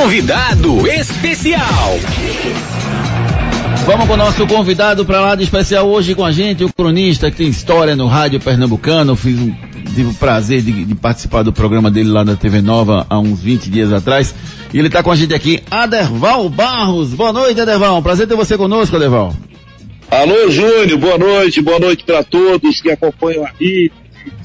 Convidado especial. Vamos com o nosso convidado para lá de especial hoje com a gente, o cronista que tem história no rádio pernambucano. Fiz um, tive o prazer de, de, participar do programa dele lá da TV Nova há uns 20 dias atrás. E ele está com a gente aqui, Aderval Barros. Boa noite, Aderval. Prazer ter você conosco, Aderval. Alô, Júnior. Boa noite. Boa noite para todos que acompanham aqui.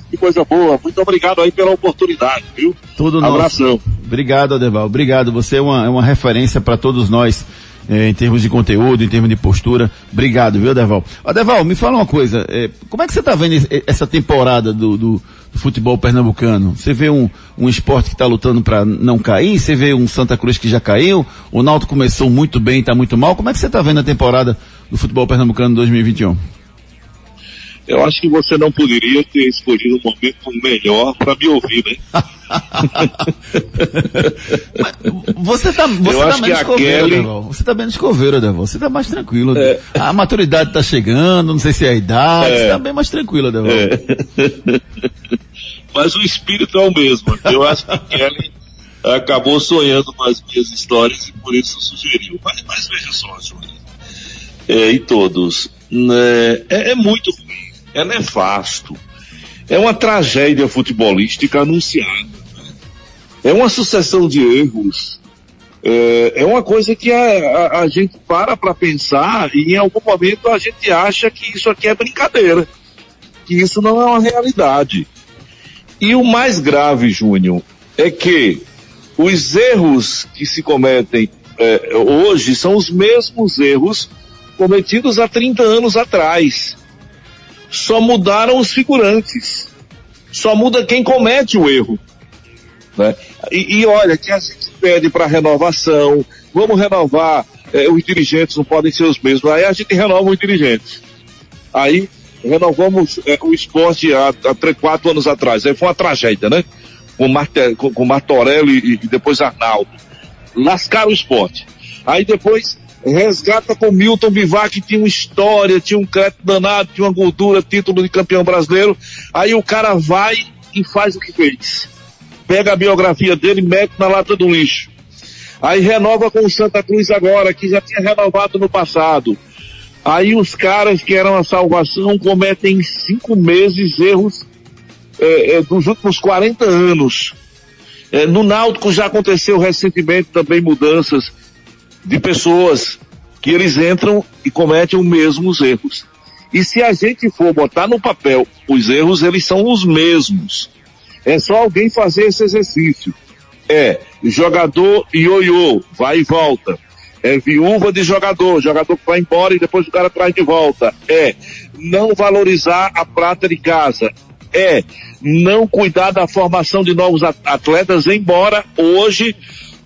Que coisa boa. Muito obrigado aí pela oportunidade, viu? Tudo nosso. Abração. Obrigado, Aderval. Obrigado. Você é uma, é uma referência para todos nós é, em termos de conteúdo, em termos de postura. Obrigado, viu, Deval? Ó, Deval, me fala uma coisa, é, como é que você está vendo essa temporada do, do, do, futebol pernambucano? Você vê um, um esporte que está lutando para não cair? Você vê um Santa Cruz que já caiu? O Náutico começou muito bem, está muito mal. Como é que você está vendo a temporada do futebol pernambucano 2021? Eu acho que você não poderia ter escolhido um momento melhor para me ouvir, né? você tá, você tá menos coveiro, Kelly... Você tá menos coveiro, Devon. Você tá mais tranquilo. É. A maturidade tá chegando, não sei se é a idade, é. você tá bem mais tranquilo, Devon. É. Mas o espírito é o mesmo. Eu acho que Kelly acabou sonhando com as minhas histórias e por isso sugeriu. Mas, mas veja só, Júnior. É, e todos. Né, é, é muito ruim é nefasto. É uma tragédia futebolística anunciada. É uma sucessão de erros. É, é uma coisa que a, a, a gente para para pensar e em algum momento a gente acha que isso aqui é brincadeira. Que isso não é uma realidade. E o mais grave, Júnior, é que os erros que se cometem é, hoje são os mesmos erros cometidos há 30 anos atrás. Só mudaram os figurantes. Só muda quem comete o erro. Né? E, e olha, que a gente pede para renovação, vamos renovar, é, os dirigentes não podem ser os mesmos. Aí a gente renova os dirigentes. Aí renovamos é, o esporte há, há três, quatro anos atrás. Aí foi uma tragédia, né? Com, Marte, com, Martorelli e, e depois Arnaldo. Lascaram o esporte. Aí depois resgata com Milton Bivar, que tinha uma história, tinha um crédito danado, tinha uma gordura, título de campeão brasileiro. Aí o cara vai e faz o que fez. Pega a biografia dele e mete na lata do lixo. Aí renova com o Santa Cruz agora, que já tinha renovado no passado. Aí os caras que eram a salvação cometem em cinco meses erros é, é, dos últimos 40 anos. É, no Náutico já aconteceu recentemente também mudanças de pessoas que eles entram e cometem os mesmos erros. E se a gente for botar no papel os erros, eles são os mesmos. É só alguém fazer esse exercício. É jogador ioiô, vai e volta. É viúva de jogador, jogador que vai embora e depois o cara traz de volta. É não valorizar a prata de casa. É não cuidar da formação de novos atletas, embora hoje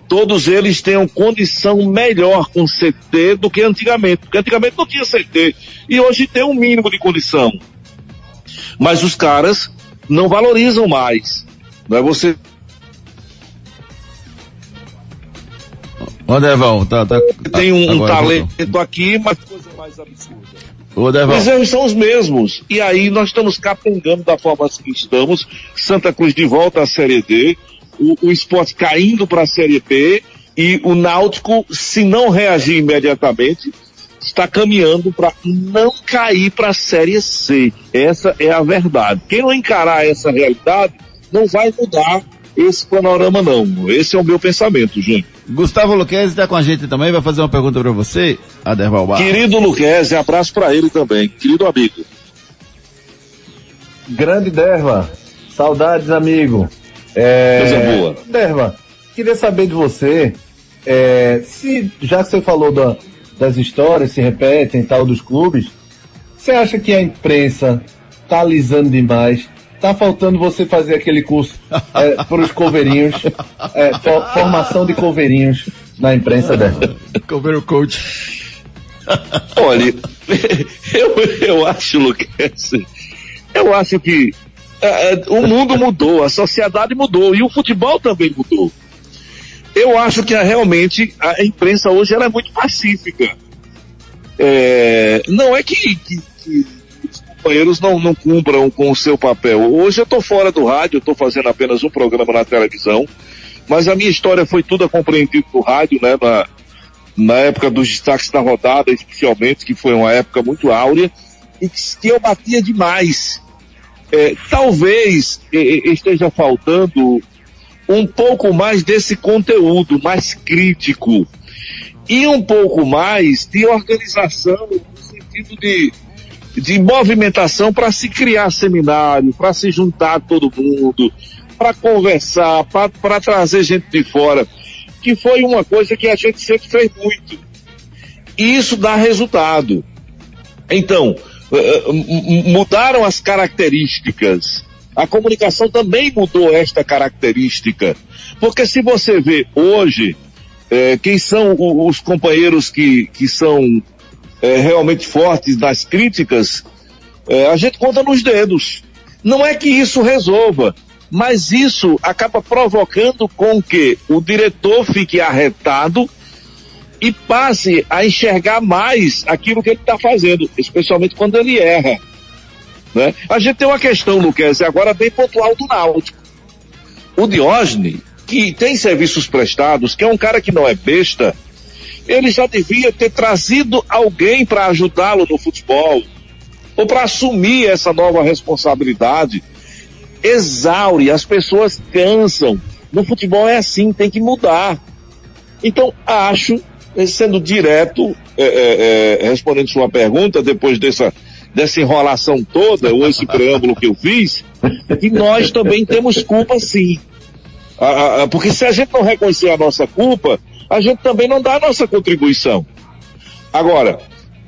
todos eles tenham condição melhor com CT do que antigamente, porque antigamente não tinha CT e hoje tem um mínimo de condição. Mas os caras não valorizam mais. Não é você Ô Devão, tá, tá, tem um, um talento aqui, mas coisa mais absurda. Ô Devão. Os erros são os mesmos. E aí nós estamos capengando da forma que estamos. Santa Cruz de volta à Série D o, o esporte caindo para a Série B e o Náutico, se não reagir imediatamente, está caminhando para não cair para a Série C. Essa é a verdade. Quem não encarar essa realidade não vai mudar esse panorama não. Esse é o meu pensamento, gente. Gustavo Luquezzi está com a gente também, vai fazer uma pergunta para você, Aderval Barros. Querido Luquezzi, abraço para ele também, querido amigo. Grande Derva, saudades amigo. É, Coisa boa. Derva, queria saber de você, é, se, já que você falou da, das histórias, se repetem tal dos clubes, você acha que a imprensa tá alisando demais? Tá faltando você fazer aquele curso é, para os coveirinhos, é, for, formação de coveirinhos na imprensa dela. Coveiro coach. Olha, eu, eu acho, Lucas, eu acho que o mundo mudou, a sociedade mudou e o futebol também mudou. Eu acho que realmente a imprensa hoje ela é muito pacífica. É, não é que, que, que, os companheiros não, não cumpram com o seu papel. Hoje eu estou fora do rádio, estou fazendo apenas um programa na televisão mas a minha história foi toda compreendida no rádio, né? Na, na época dos destaques da rodada, especialmente, que foi uma época muito áurea, e que, que eu batia demais. É, talvez esteja faltando um pouco mais desse conteúdo, mais crítico, e um pouco mais de organização, no sentido de, de movimentação para se criar seminário, para se juntar todo mundo, para conversar, para trazer gente de fora, que foi uma coisa que a gente sempre fez muito. E isso dá resultado. Então, mudaram as características. A comunicação também mudou esta característica. Porque se você vê hoje, é, quem são os companheiros que, que são é, realmente fortes nas críticas, é, a gente conta nos dedos. Não é que isso resolva, mas isso acaba provocando com que o diretor fique arretado e passe a enxergar mais aquilo que ele está fazendo, especialmente quando ele erra. Né? A gente tem uma questão, Luquez, agora bem pontual do Náutico. O Diógenes, que tem serviços prestados, que é um cara que não é besta, ele já devia ter trazido alguém para ajudá-lo no futebol, ou para assumir essa nova responsabilidade exaure, as pessoas cansam. No futebol é assim, tem que mudar. Então, acho, sendo direto, é, é, é, respondendo sua pergunta, depois dessa, dessa enrolação toda, ou esse preâmbulo que eu fiz, que nós também temos culpa sim. porque se a gente não reconhecer a nossa culpa, a gente também não dá a nossa contribuição. Agora,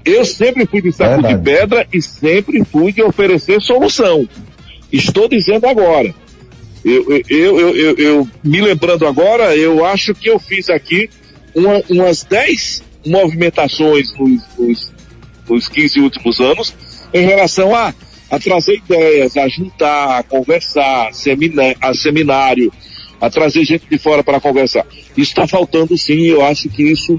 eu sempre fui de saco de pedra e sempre fui de oferecer solução. Estou dizendo agora. Eu, eu, eu, eu, eu me lembrando agora, eu acho que eu fiz aqui uma, umas 10 movimentações nos, nos, nos 15 últimos anos em relação a, a trazer ideias, a juntar, a conversar, a seminário, a trazer gente de fora para conversar. Isso está faltando sim, eu acho que isso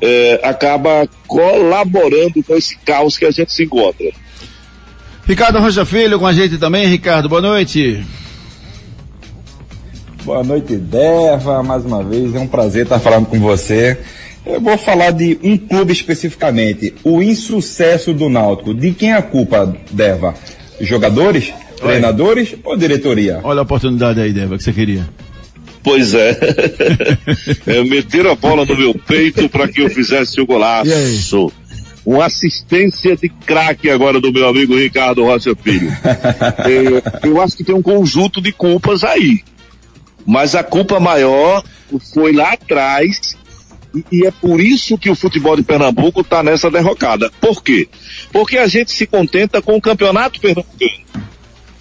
é, acaba colaborando com esse caos que a gente se encontra. Ricardo Rocha Filho com a gente também. Ricardo, boa noite. Boa noite, Deva. Mais uma vez, é um prazer estar falando com você. Eu vou falar de um clube especificamente, o insucesso do Náutico. De quem é a culpa, Deva? Jogadores, Oi. treinadores ou diretoria? Olha a oportunidade aí, Deva, que você queria. Pois é. é meteram a bola no meu peito para que eu fizesse o golaço uma assistência de craque agora do meu amigo Ricardo Rocha Filho. é, eu acho que tem um conjunto de culpas aí. Mas a culpa maior foi lá atrás e, é por isso que o futebol de Pernambuco está nessa derrocada. Por quê? Porque a gente se contenta com o campeonato pernambucano.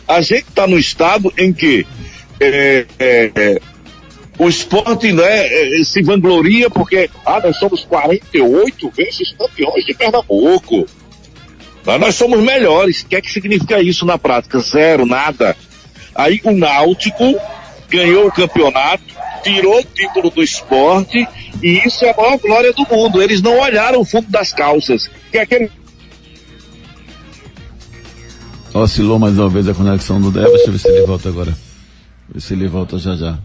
A gente está no estado em que é, é, é o esporte né, é, se vangloria porque, ah, nós somos 48 vezes campeões de Pernambuco. Mas nós somos melhores. O que é que significa isso na prática? Zero, nada. Aí o Náutico ganhou o campeonato, tirou o título do esporte, e isso é a maior glória do mundo. Eles não olharam o fundo das calças. Que é aquele Oscilou mais uma vez a conexão do Débora. Deixa eu ver se ele volta agora. Ver se ele volta já já.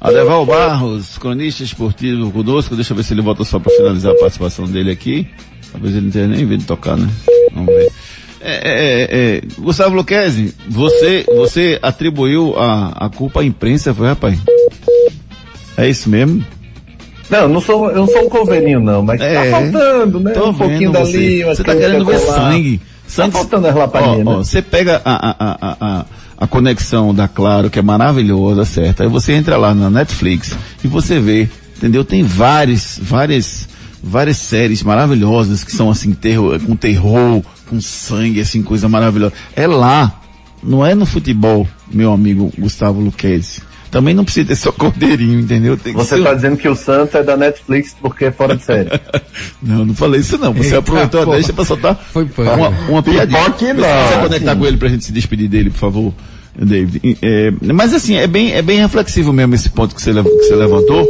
Adeval Barros, cronista esportivo conosco. Deixa eu ver se ele volta só para finalizar a participação dele aqui. Talvez ele não tenha nem vindo tocar, né? Vamos ver. É, é, é, é Gustavo Luquezzi, você, você atribuiu a, a culpa à imprensa, foi, rapaz? É isso mesmo? Não, não sou, eu não sou um coveirinho não, mas tá é, tá faltando, né? um pouquinho dali, você. Você tá querendo ver sangue. sangue. Tá faltando as lapadinhas, né? Você pega a, a, a, a a conexão da Claro, que é maravilhosa, certo? Aí você entra lá na Netflix e você vê, entendeu? Tem várias, várias, várias séries maravilhosas que são assim, terror, com terror, com sangue, assim, coisa maravilhosa. É lá, não é no futebol, meu amigo Gustavo Luquezzi. Também não precisa ter só cordeirinho, entendeu? Você está dizendo que o Santos é da Netflix porque é fora de série. não, não falei isso não. Você Eita, aproveitou a deixa para soltar Foi uma, uma piadinha. Que não. Você conectar com ele para a gente se despedir dele, por favor. David. É, mas assim, é bem, é bem reflexivo mesmo esse ponto que você, que você levantou,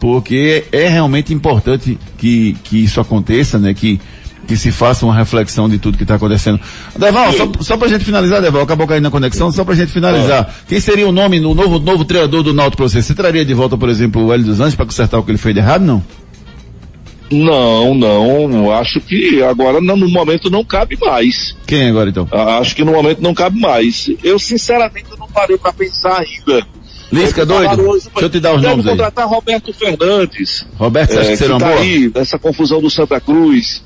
porque é realmente importante que, que isso aconteça, né? Que, que se faça uma reflexão de tudo que está acontecendo. Deval, só, só pra gente finalizar, Deval, acabou caindo na conexão, só pra gente finalizar. É. Quem seria o nome, no novo, novo treinador do Náutico pra você? Você traria de volta, por exemplo, o Hélio dos Anjos para consertar o que ele fez de errado, não? Não, não. Acho que agora no momento não cabe mais. Quem agora então? Acho que no momento não cabe mais. Eu sinceramente não parei para pensar ainda. Lisca, doido? Hoje, Deixa eu te dar os nomes aí. contratar Roberto Fernandes. Roberto, você acha é, que será que tá boa? aí, nessa confusão do Santa Cruz.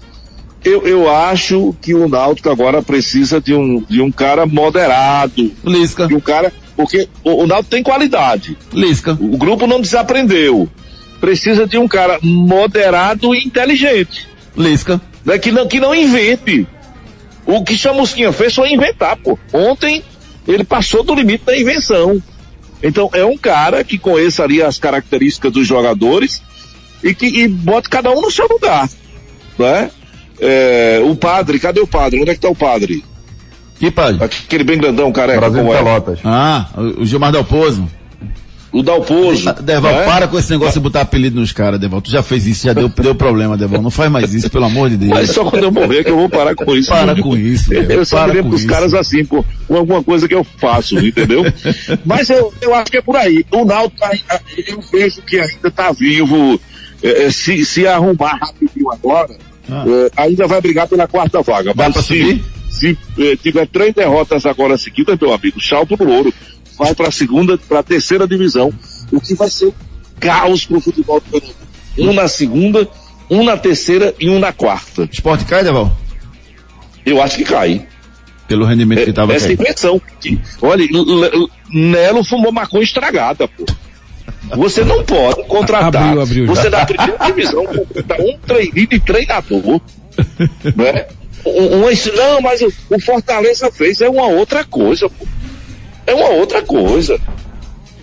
Eu, eu acho que o Náutico agora precisa de um, de um cara moderado. Lisca. De um cara, porque o, o Náutico tem qualidade. Lisca. O grupo não desaprendeu precisa de um cara moderado e inteligente. Lisca. Né? Que, não, que não invente. O que Chamusquinha fez foi inventar, pô. Ontem ele passou do limite da invenção. Então é um cara que conheça ali as características dos jogadores e que e bote cada um no seu lugar. Né? É, o padre, cadê o padre? Onde é que tá o padre? Que padre? Aquele bem grandão, careca, Brasil como é. Pelotas. Ah, o Gilmar Del Pozo o Dalpozo. Deval, né? para com esse negócio de botar apelido nos caras, Deval. Tu já fez isso, já deu, deu problema, Deval. Não faz mais isso, pelo amor de Deus. Mas só quando eu morrer que eu vou parar com isso. Para com isso, Deval. Eu só me lembro dos caras assim, por, por alguma coisa que eu faço, entendeu? Mas eu, eu acho que é por aí. O Naldo, tá, eu vejo que ainda tá vivo, é, é, se, se arrumar rapidinho agora, ah. é, ainda vai brigar pela quarta vaga. Dá Mas se, subir? se é, tiver três derrotas agora seguidas, meu amigo, salto pro ouro vai para a segunda, para a terceira divisão, o que vai ser um caos para o futebol do Pernambuco. Um na segunda, um na terceira e um na quarta. Esporte cai, Deval? Eu acho que cai. Pelo rendimento é, que estava Essa impressão. Que, olha, Nelo fumou maconha estragada, pô. Você não pode contratar. Abriu, abriu, você da primeira divisão contratar um de treinador. né? Um, um, não, mas o, o Fortaleza fez é uma outra coisa, pô é uma outra coisa.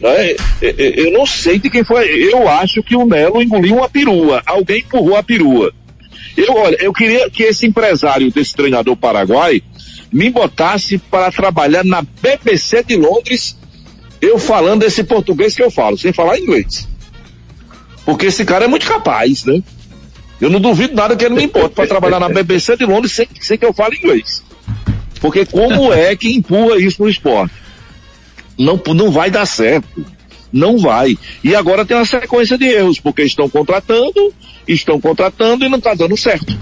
Né? Eu não sei de quem foi. Eu acho que o Melo engoliu uma perua. Alguém empurrou a perua. Eu, olha, eu queria que esse empresário desse treinador paraguai me botasse para trabalhar na BBC de Londres, eu falando esse português que eu falo, sem falar inglês. Porque esse cara é muito capaz, né? Eu não duvido nada que ele me importe para trabalhar na BBC de Londres sem, sem que eu fale inglês. Porque como é que empurra isso no esporte? Não, não vai dar certo. Não vai. E agora tem uma sequência de erros, porque estão contratando, estão contratando e não está dando certo.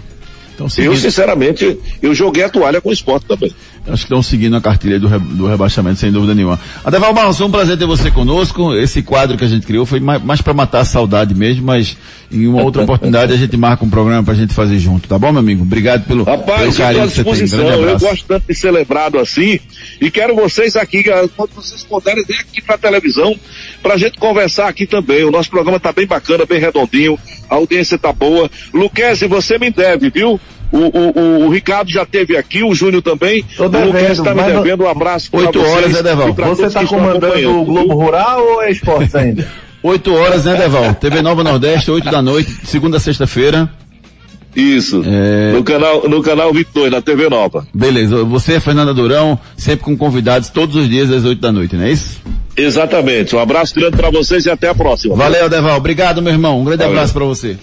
Então. Eu, sinceramente, eu joguei a toalha com o esporte também. Acho que estão seguindo a cartilha do, do rebaixamento, sem dúvida nenhuma. Adeval Barros, um prazer ter você conosco. Esse quadro que a gente criou foi mais, mais para matar a saudade mesmo, mas em uma outra oportunidade a gente marca um programa para a gente fazer junto, tá bom, meu amigo? Obrigado pelo, Rapaz, pelo carinho que você tem. Eu gosto tanto de ser lembrado assim e quero vocês aqui, quando vocês puderem, vir aqui para a televisão para a gente conversar aqui também. O nosso programa tá bem bacana, bem redondinho, a audiência tá boa. Luquezzi, você me deve, viu? O, o, o, Ricardo já teve aqui, o Júnior também. Tô devendo, o Lucas está me devendo um abraço. Oito horas, né, Deval? Você está comandando o Globo Rural ou é esportes ainda? Oito horas, né, Deval? TV Nova Nordeste, oito da noite, segunda a sexta-feira. Isso. É... No canal, no canal Vitor, na TV Nova. Beleza. Você é Fernanda Durão, sempre com convidados todos os dias às oito da noite, não é isso? Exatamente. Um abraço grande para vocês e até a próxima. Valeu, Deval. Obrigado, meu irmão. Um grande Valeu. abraço para você.